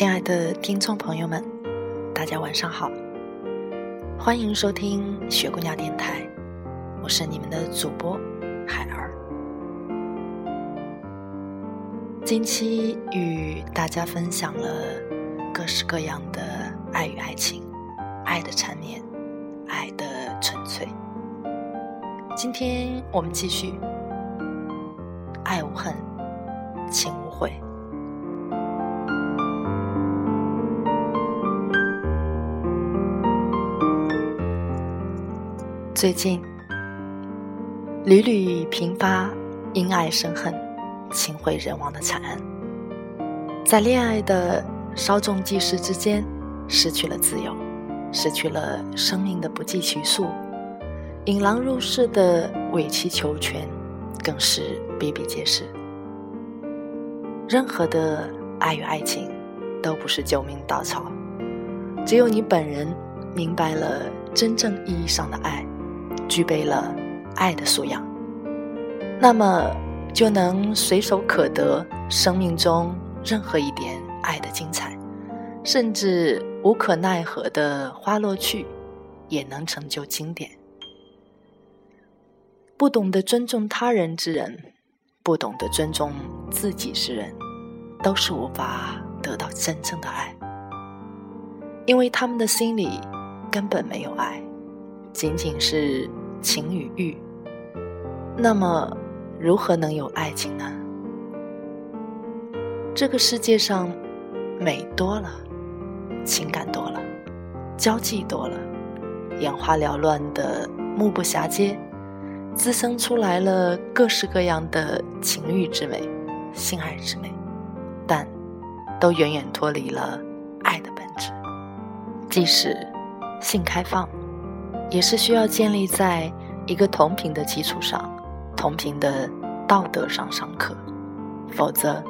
亲爱的听众朋友们，大家晚上好，欢迎收听雪姑娘电台，我是你们的主播海儿。近期与大家分享了各式各样的爱与爱情，爱的缠绵，爱的纯粹。今天我们继续，爱无恨，情无悔。最近，屡屡频发因爱生恨、情毁人亡的惨案，在恋爱的稍纵即逝之间，失去了自由，失去了生命的不计其数，引狼入室的委曲求全，更是比比皆是。任何的爱与爱情，都不是救命稻草，只有你本人明白了真正意义上的爱。具备了爱的素养，那么就能随手可得生命中任何一点爱的精彩，甚至无可奈何的花落去，也能成就经典。不懂得尊重他人之人，不懂得尊重自己之人，都是无法得到真正的爱，因为他们的心里根本没有爱，仅仅是。情与欲，那么如何能有爱情呢？这个世界上，美多了，情感多了，交际多了，眼花缭乱的目不暇接，滋生出来了各式各样的情欲之美、性爱之美，但都远远脱离了爱的本质。即使性开放。也是需要建立在一个同频的基础上，同频的道德上上课，否则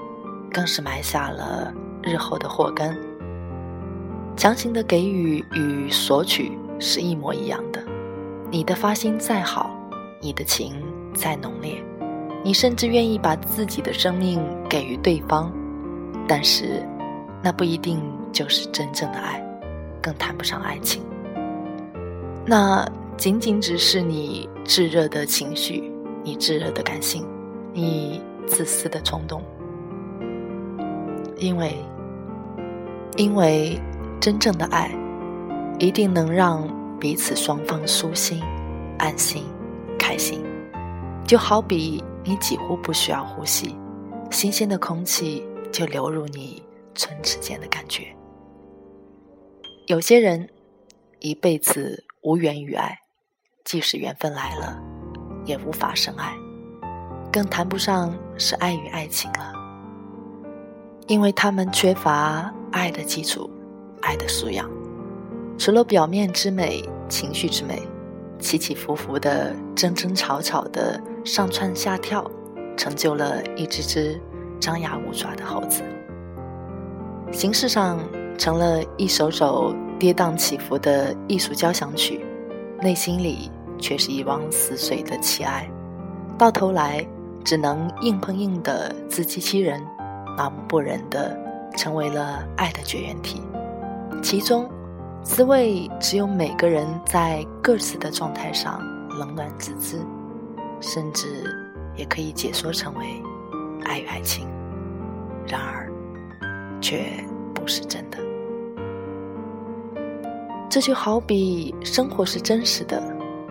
更是埋下了日后的祸根。强行的给予与索取是一模一样的，你的发心再好，你的情再浓烈，你甚至愿意把自己的生命给予对方，但是那不一定就是真正的爱，更谈不上爱情。那仅仅只是你炙热的情绪，你炙热的感性，你自私的冲动。因为，因为真正的爱，一定能让彼此双方舒心、安心、开心。就好比你几乎不需要呼吸，新鲜的空气就流入你唇齿间的感觉。有些人一辈子。无缘于爱，即使缘分来了，也无法深爱，更谈不上是爱与爱情了。因为他们缺乏爱的基础，爱的素养，除了表面之美、情绪之美，起起伏伏的、争争吵吵的上蹿下跳，成就了一只只张牙舞爪的猴子。形式上成了一首首。跌宕起伏的艺术交响曲，内心里却是一汪死水的凄哀，到头来只能硬碰硬的自欺欺人，麻木不仁的成为了爱的绝缘体。其中，滋味只有每个人在各自的状态上冷暖自知，甚至也可以解说成为爱与爱情，然而，却不是真的。这就好比生活是真实的，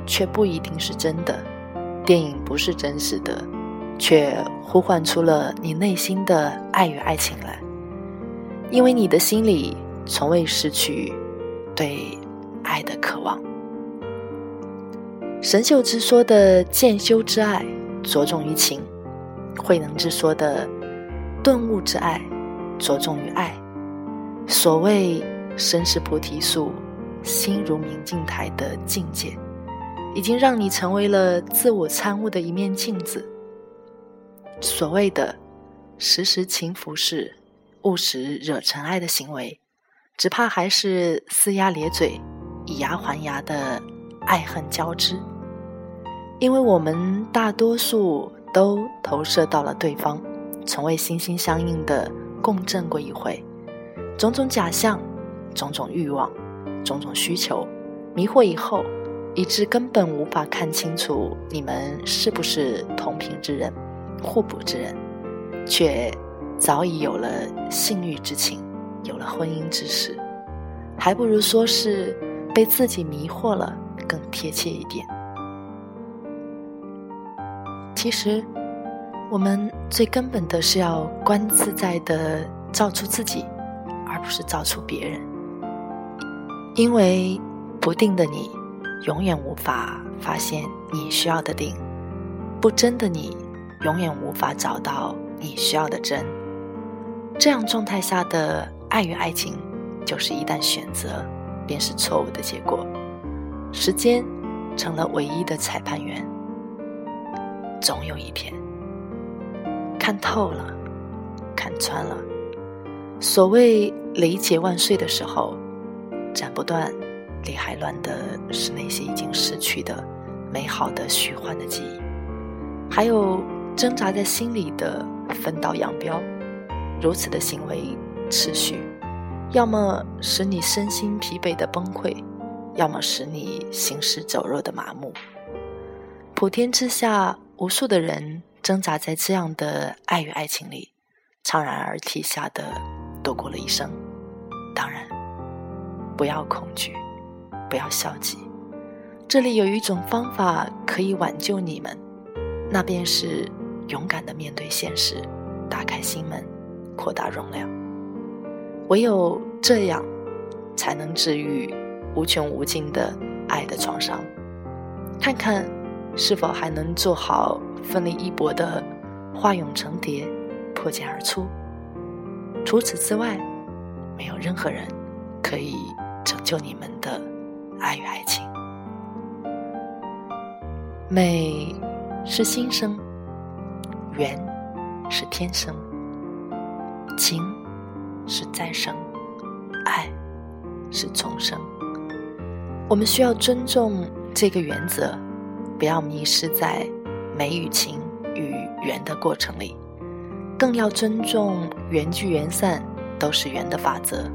却不一定是真的；电影不是真实的，却呼唤出了你内心的爱与爱情来。因为你的心里从未失去对爱的渴望。神秀之说的渐修之爱，着重于情，慧能之说的顿悟之爱，着重于爱。所谓身是菩提树，心如明镜台的境界，已经让你成为了自我参悟的一面镜子。所谓的时时勤拂拭，勿使惹尘埃的行为，只怕还是呲牙咧嘴、以牙还牙的爱恨交织。因为我们大多数都投射到了对方，从未心心相印的共振过一回，种种假象、种种欲望、种种需求，迷惑以后，以致根本无法看清楚你们是不是同频之人、互补之人，却早已有了性欲之情，有了婚姻之事，还不如说是被自己迷惑了更贴切一点。其实，我们最根本的是要观自在的照出自己，而不是照出别人。因为不定的你，永远无法发现你需要的定；不真的你，永远无法找到你需要的真。这样状态下的爱与爱情，就是一旦选择，便是错误的结果。时间成了唯一的裁判员。总有一天，看透了，看穿了。所谓雷劫万岁的时候，斩不断、理还乱的是那些已经逝去的美好的虚幻的记忆，还有挣扎在心里的分道扬镳。如此的行为持续，要么使你身心疲惫的崩溃，要么使你行尸走肉的麻木。普天之下。无数的人挣扎在这样的爱与爱情里，怅然而涕下的度过了一生。当然，不要恐惧，不要消极。这里有一种方法可以挽救你们，那便是勇敢的面对现实，打开心门，扩大容量。唯有这样，才能治愈无穷无尽的爱的创伤。看看。是否还能做好奋力一搏的化蛹成蝶、破茧而出？除此之外，没有任何人可以拯救你们的爱与爱情。美是心生，缘是天生，情是再生，爱是重生。我们需要尊重这个原则。不要迷失在美与情与缘的过程里，更要尊重缘聚缘散都是缘的法则，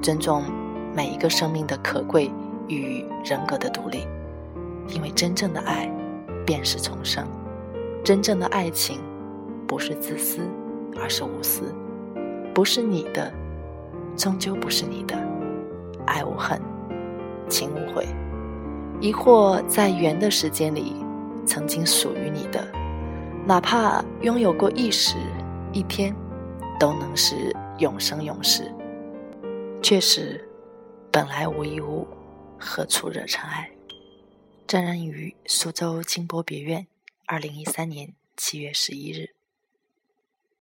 尊重每一个生命的可贵与人格的独立。因为真正的爱便是重生，真正的爱情不是自私，而是无私。不是你的，终究不是你的。爱无恨，情无悔。疑惑在缘的时间里，曾经属于你的，哪怕拥有过一时、一天，都能是永生永世。确实，本来无一物，何处惹尘埃？沾染于苏州金波别院，二零一三年七月十一日。